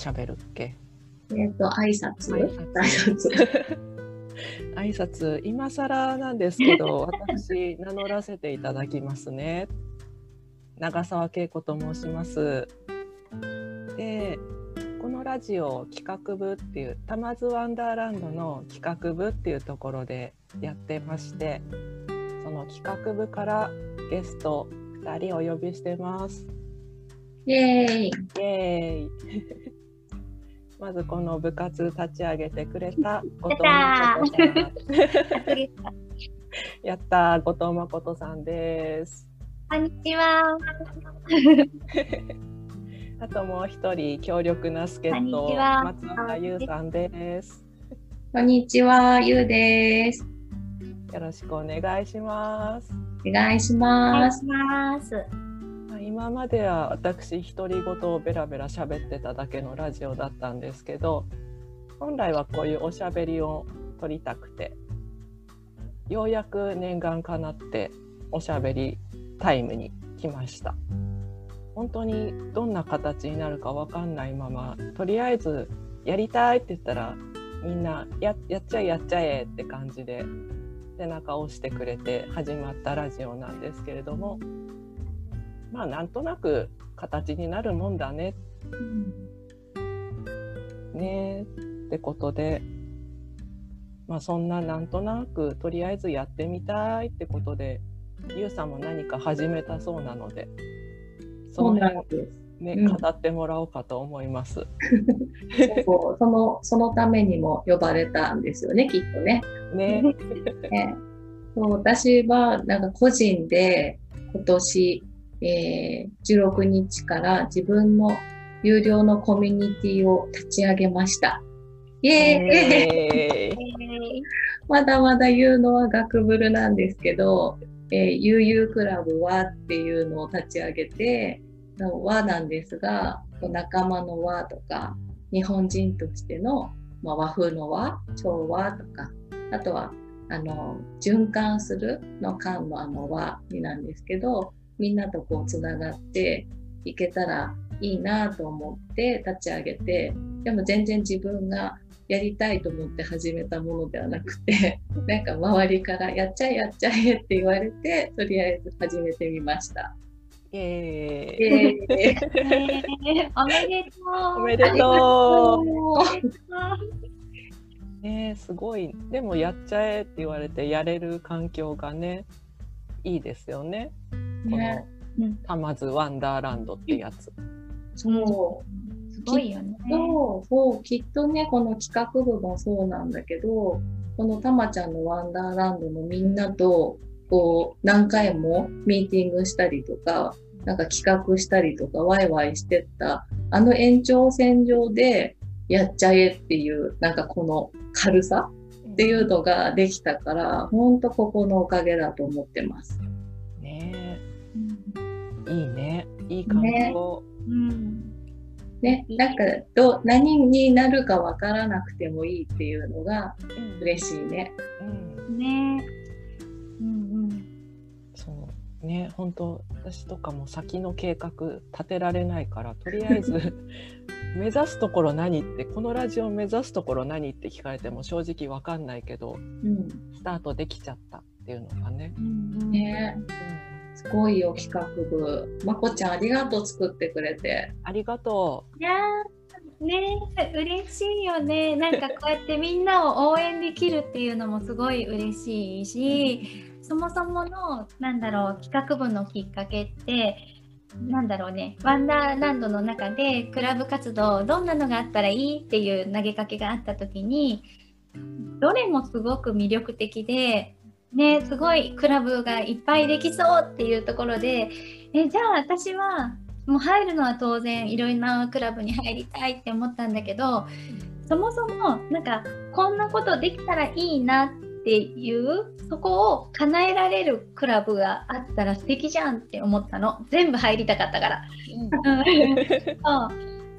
喋るっけ？えっ、と挨拶？挨挨拶。挨拶今更なんですけど私名乗らせていただきますね。長澤恵子と申します。でこのラジオ企画部っていうタマズワンダーランドの企画部っていうところでやってましてその企画部からゲスト2人お呼びしてます。イエーイ。イエーイまずこの部活立ち上げてくれた後藤誠さんやったー。後藤誠さんですこんにちは。あともう一人強力な助っ人松岡優さんですこんにちは、ゆうです。よろしくお願いしますお願いしおます。今までは私独り言をベラベラ喋ってただけのラジオだったんですけど本来はこういうおしゃべりを取りたくてようやく念願かなっておしゃべりタイムに来ました。本当にどんな形になるかわかんないままとりあえずやりたいって言ったらみんなややっちゃえやっちゃえって感じで背中を押してくれて始まったラジオなんですけれどもまあなんとなく形になるもんだね。ね。ってことでまあそんななんとなくとりあえずやってみたいってことでゆうさんも何か始めたそうなのでその辺。ね、うん語ってもらおうかと思います。そう。そのそのためにも呼ばれたんですよね、きっとね。ね、ね。そう私はなんか個人で今年、えー16日から自分の有料のコミュニティを立ち上げました。イエーイえー まだまだ言うのは学ブルなんですけど、えー、悠々クラブはっていうのを立ち上げて、和なんですが、仲間の和とか、日本人としての、まあ、和風の和、調和とか、あとは、あの、循環するの間のあの和になんですけど、みんなとこうつながっていけたらいいなと思って立ち上げて、でも全然自分がやりたいと思って始めたものではなくて、なんか周りからやっちゃえやっちゃえって言われて、とりあえず始めてみました。イエーイえおめでとう。おめでとう。ね、すごい。でもやっちゃえって言われてやれる環境がね、いいですよね。こねのうんタマズワンダーランドってやつ。そう。すごいよね。そう、そう、きっとね、この企画部もそうなんだけど、このたまちゃんのワンダーランドのみんなと、こう、何回もミーティングしたりとか、なんか企画したりとか、ワイワイしてった、あの延長線上で、やっちゃえっていう、なんかこの軽さっていうのができたから、ほんとここのおかげだと思ってます。いいね。いい環境。うんね、なんかどう、何になるかわからなくてもいいっていうのがうん嬉しいね。うんねうんうんそうね本当私とかも先の計画立てられないからとりあえず 目指すところ何ってこのラジオ目指すところ何って聞かれても正直わかんないけどうん。スタートできちゃったっていうのがね。うんうんねすごいよ、企画部。まこちゃん、ありがとう、作ってくれて。ありがといやーね嬉しいよねなんかこうやってみんなを応援できるっていうのもすごい嬉しいしそもそものなんだろう企画部のきっかけってなんだろうねワンダーランドの中でクラブ活動どんなのがあったらいいっていう投げかけがあった時にどれもすごく魅力的でねすごいクラブがいっぱいできそうっていうところでえじゃあ私はもう入るのは当然いろいろなクラブに入りたいって思ったんだけどそもそもなんかこんなことできたらいいなっていうそこを叶えられるクラブがあったら素敵じゃんって思ったの。全部入りたかったから。うん。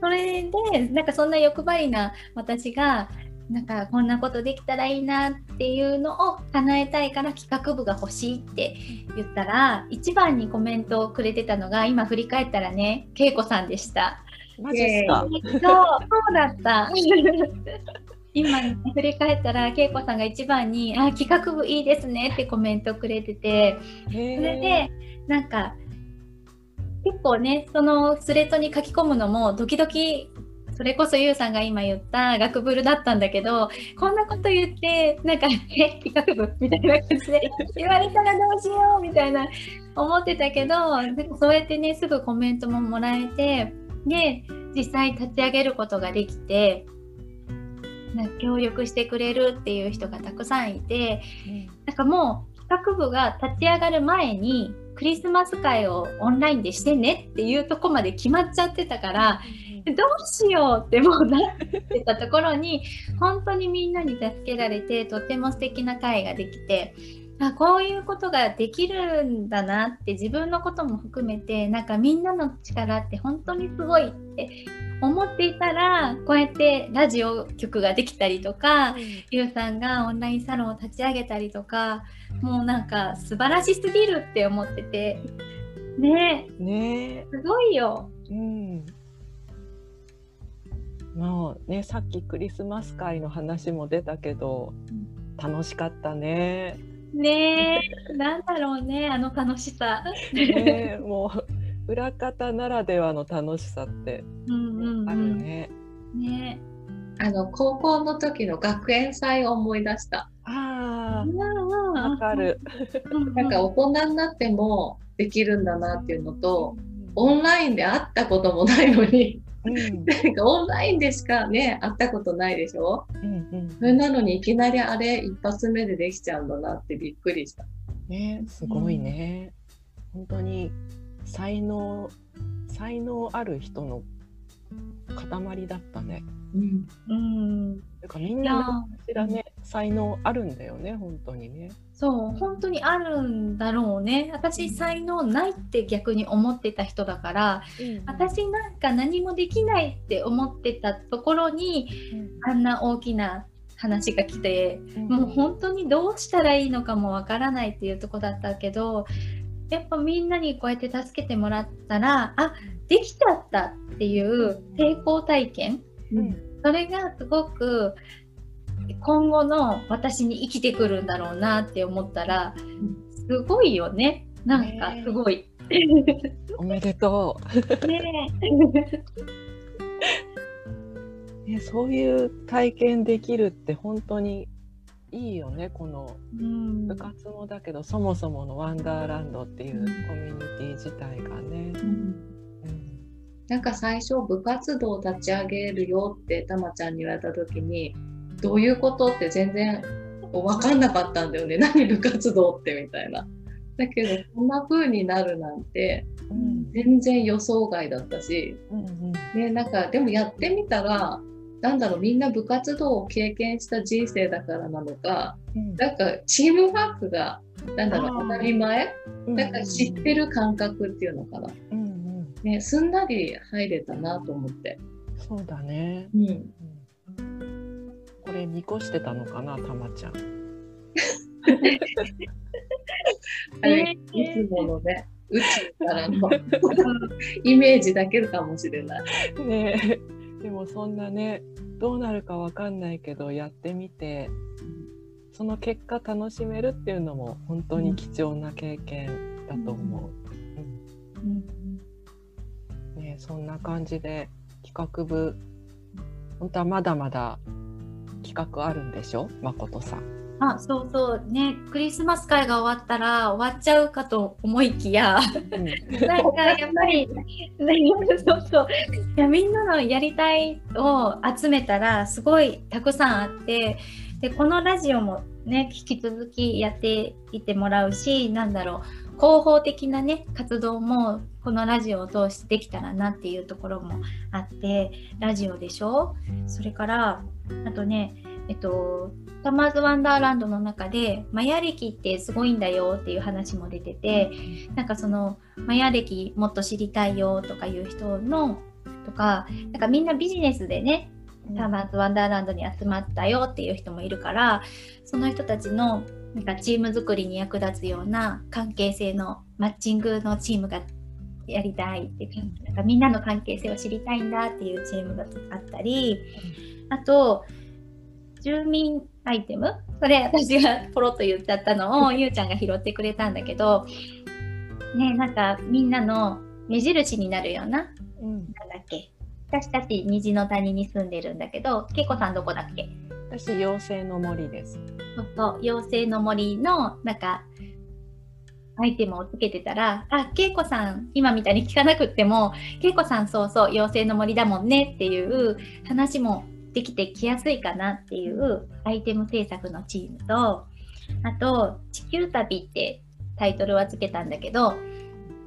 それでなんかそんな欲張りな私がなんかこんなことできたらいいなっていうのを叶えたいから企画部が欲しいって言ったら一番にコメントをくれてたのが今振り返ったらね恵子さんでした。マジっすか？そう、そうだった。今、ね、振り返ったら、恵子さんが一番に、あ、企画部いいですねってコメントくれてて、そそれで、なんか、結構ね、そのスレッドに書き込むのも、ドキドキ、それこそゆうさんが今言った学ブルだったんだけど、こんなこと言って、なんか、え、企画部みたいな感じで言われたらどうしようみたいな思ってたけど、そうやってね、すぐコメントももらえて、で、実際立ち上げることができて、協力してくれるっていう人がたくさんいて、なんかもう企画部が立ち上がる前にクリスマス会をオンラインでしてねっていうとこまで決まっちゃってたからどうしようってもうなってたところに本当にみんなに助けられてとても素敵な会ができてあこういうことができるんだなって自分のことも含めてなんかみんなの力って本当にすごいって思っていたらこうやってラジオ局ができたりとかゆうさんがオンラインサロンを立ち上げたりとかもうなんか素晴らしすぎるって思ってて。ね。ね。すごいよ。うん。もうねさっきクリスマス会の話も出たけど楽しかったね。ねえなんだろうねあの楽しさ。ねもう裏方ならではの楽しさってうんうんうあるん、ね。ねあの高校の時の学園祭を思い出した。あうんうんあわかる。うんなんか大人になってもできるんだなっていうのと、オンラインで会ったこともないのに、うんなんかオンラインでしかね、会ったことないでしょ？うんうんそれなのにいきなりあれ一発目でできちゃうんだなってびっくりした。ねすごいね。本当に才能才能ある人の塊だったね。うん、うんだからみんな何かしらね才能あるんだよね本当にね。そう本当にあるんだろうね。私才能ないって逆に思ってた人だから私なんか何もできないって思ってたところにあんな大きな話が来てもう本当にどうしたらいいのかもわからないっていうとこだったけどやっぱみんなにこうやって助けてもらったらあできちゃったっていう成功体験うんそれがすごく今後の私に生きてくるんだろうなって思ったらすごいよねなんかすごい。おめでとねう、ね。そういう体験できるって本当にいいよねこのうん部活もだけどそもそものワンダーランドっていうコミュニティ自体がね。うんなんか最初部活動を立ち上げるよってたまちゃんに言われた時にどういうことって全然分かんなかったんだよね。何部活動ってみたいな。だけどこんな風になるなんてうん全然予想外だったし、うんうんね、なんかでもやってみたらなんだろうみんな部活動を経験した人生だからなのかうん。なんかチームワークがなんだろう当たり前？うんなんか知ってる感覚っていうのかな、うんうんね、すんなり入れたなと思って。そうだね。うんうんこれ見越してたのかなたまちゃん。あれねいつものね、宇宙からの イメージだけかもしれない。ねえでもそんなねどうなるかわかんないけどやってみてその結果楽しめるっていうのも本当に貴重な経験だと思う。ねえそんな感じで企画部本当はまだまだ企画あるんでしょ？誠さん。あそうそう。ねクリスマス会が終わったら終わっちゃうかと思いきや。うん。なんかやっぱりそうそう。いやみんなのやりたいを集めたらすごいたくさんあってでこのラジオもね引き続きやっていってもらうしなんだろう広報的なね活動もこのラジオを通してできたらなっていうところもあってラジオでしょ？それからあとねえっとタマーズワンダーランドの中でマヤ歴ってすごいんだよっていう話も出ててなんかそのマヤ歴もっと知りたいよとかいう人のとかなんかみんなビジネスでねタマーズワンダーランドに集まったよっていう人もいるからその人たちのなんかチーム作りに役立つような関係性のマッチングのチームがやりたいっていうかなんかみんなの関係性を知りたいんだっていうチームがあったり。あと住民アイテム。それ私がポロッと言っちゃったのを ゆうちゃんが拾ってくれたんだけどねなんかみんなの目印になるようなうん、なんだっけ。私たち虹の谷に住んでるんだけどけいこさんどこだっけ？私妖精の森です。そう妖精の森のなんかアイテムをつけてたら「あけいこさん今みたいに聞かなくってもけいこさんそうそう妖精の森だもんね」っていう話もできてきやすいかなっていうアイテム制作のチームとあと「地球旅」ってタイトルはつけたんだけど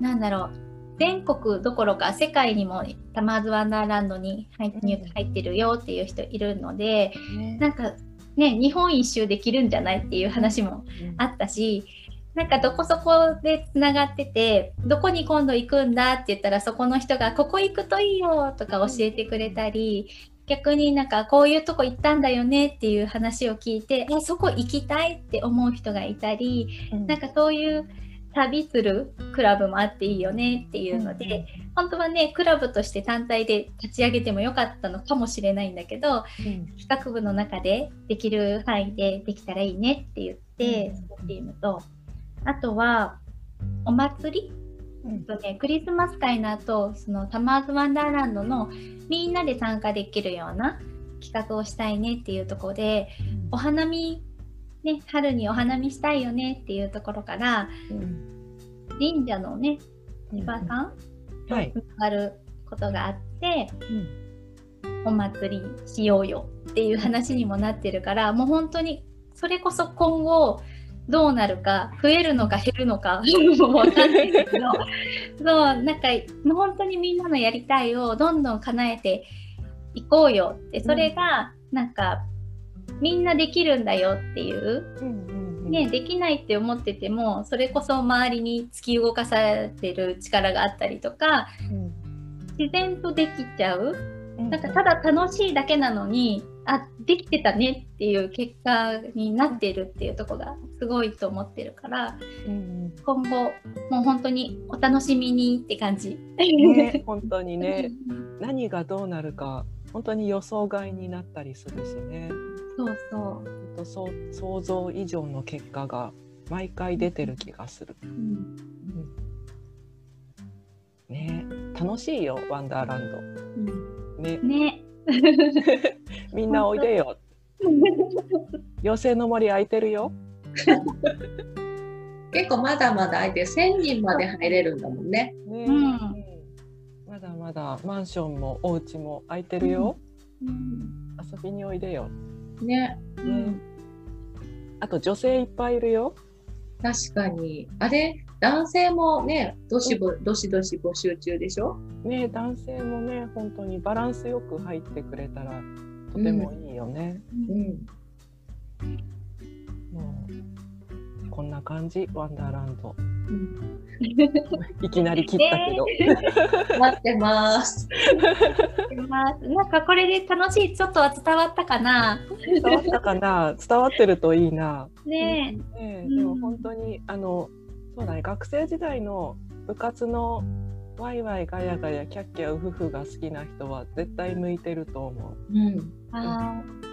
なんだろう全国どころか世界にもタマーズワンダーランドに入ってるよっていう人いるのでね。なんかね日本一周できるんじゃないっていう話もあったしなんかどこそこでつながっててどこに今度行くんだって言ったらそこの人が「ここ行くといいよ」とか教えてくれたり逆になんかこういうとこ行ったんだよねっていう話を聞いてえそこ行きたいって思う人がいたりうん。なんかそういう旅するクラブもあっていいよねっていうので、本当はねクラブとして単体で立ち上げてもよかったのかもしれないんだけどうん。企画部の中でできる範囲でできたらいいねって言って、うん。そのチームと。あとはお祭り、うん。とね、クリスマス会の後そのタマーズワンダーランドのみんなで参加できるような企画をしたいねっていうところでお花見ね春にお花見したいよねっていうところからうん。神社のねうん千葉さん。はい。つながることがあって、うん。お祭りしようよっていう話にもなってるからもう本当にそれこそ今後どうなるか増えるのか減るのか もう分かんないけどそうなんかもう本当にみんなのやりたいをどんどん叶えていこうよってそれがなんかみんなできるんだよっていうね、できないって思っててもそれこそ周りに突き動かされてる力があったりとかうん。自然とできちゃう。うんなんかただ楽しいだけなのにあできてたねっていう結果になってるっていうところがすごいと思ってるからうん今後もう本当にお楽しみにって感じ。うんね 本当にね。何がどうなるか本当に予想外になったりするしねそうそう。本当そう想像以上の結果が毎回出てる気がする。うんね楽しいよワンダーランド。ねね。みんなおいでよ。妖精の森空いてるよ。結構まだまだ空いて1000人まで入れるんだもんね。ね、うんうんまだまだマンションもお家も空いてるよ。うん遊びにおいでよ。ね。うんあと女性いっぱいいるよ。確かに。あれ、男性もね、どしぼどしどし募集中でしょ？ね男性もね本当にバランスよく入ってくれたらとてもいいよね。うん。もうこんな感じワンダーランド。うん。いきなり切ったけど。待ってます。ます。なんかこれで楽しいちょっとは伝わったかな？伝わったかな？伝わってるといいな。ね。ねえ。うん。でも本当にあのそうだね。学生時代の部活のワイワイガヤガヤキャッキャウフフが好きな人は絶対向いてると思う。うん。あー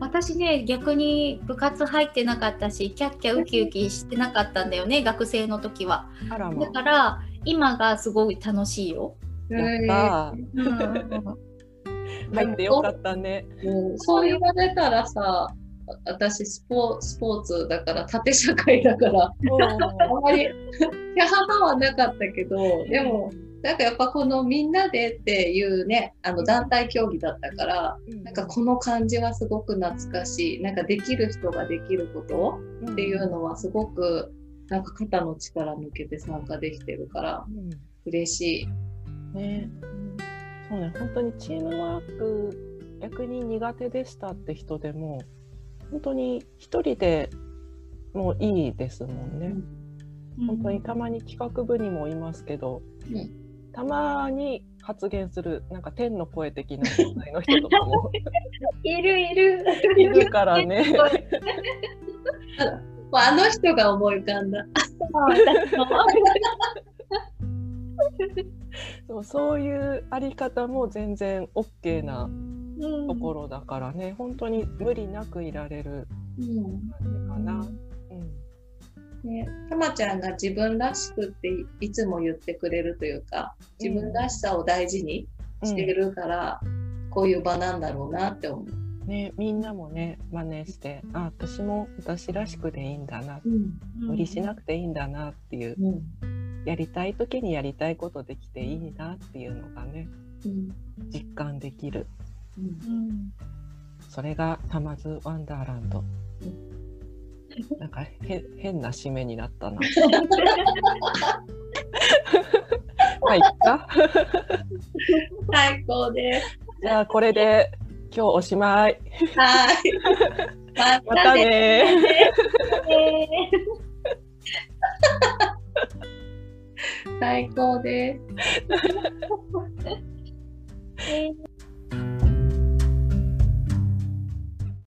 私ね逆に部活入ってなかったしキャッキャウキウキしてなかったんだよね学生の時は。あらまだから今がすごい楽しいよ、やったー。うんうん入ってよかったね。もうそう言われたらさ、私スポスポーツだから縦社会だから。あまりキャハハはなかったけどでもなんかやっぱこのみんなでっていうねあの団体競技だったからなんかこの感じはすごく懐かしい。なんかできる人ができることっっていうのはすごくなんか肩の力抜けて参加できてるからうん。嬉しい。ね、そうね、本当にチームワーク逆に苦手でしたって人でも本当に一人でもういいですもんね。本当にたまに企画部にもいますけど、うんたまに発言するなんか天の声的な存在の人とかも いるいるいるからね。あの人が思い浮かんだ。そうそういうあり方も全然 OK なうんところだからね、本当に無理なくいられるうん感じかな。うんね、たまちゃんが自分らしくっていつも言ってくれるというか自分らしさを大事にしているから、こういう場なんだろうなって思う。ね、みんなもね真似してあ私も私らしくでいいんだなうん。無理しなくていいんだなっていううん。やりたい時にやりたいことできていいなっていうのがねうん。実感できる。うん。うんそれがタマズワンダーランドなんかへ変な締めになったな。まあい 最高です。じゃあこれで今日おしまい。はい。ままたね。最高です。えー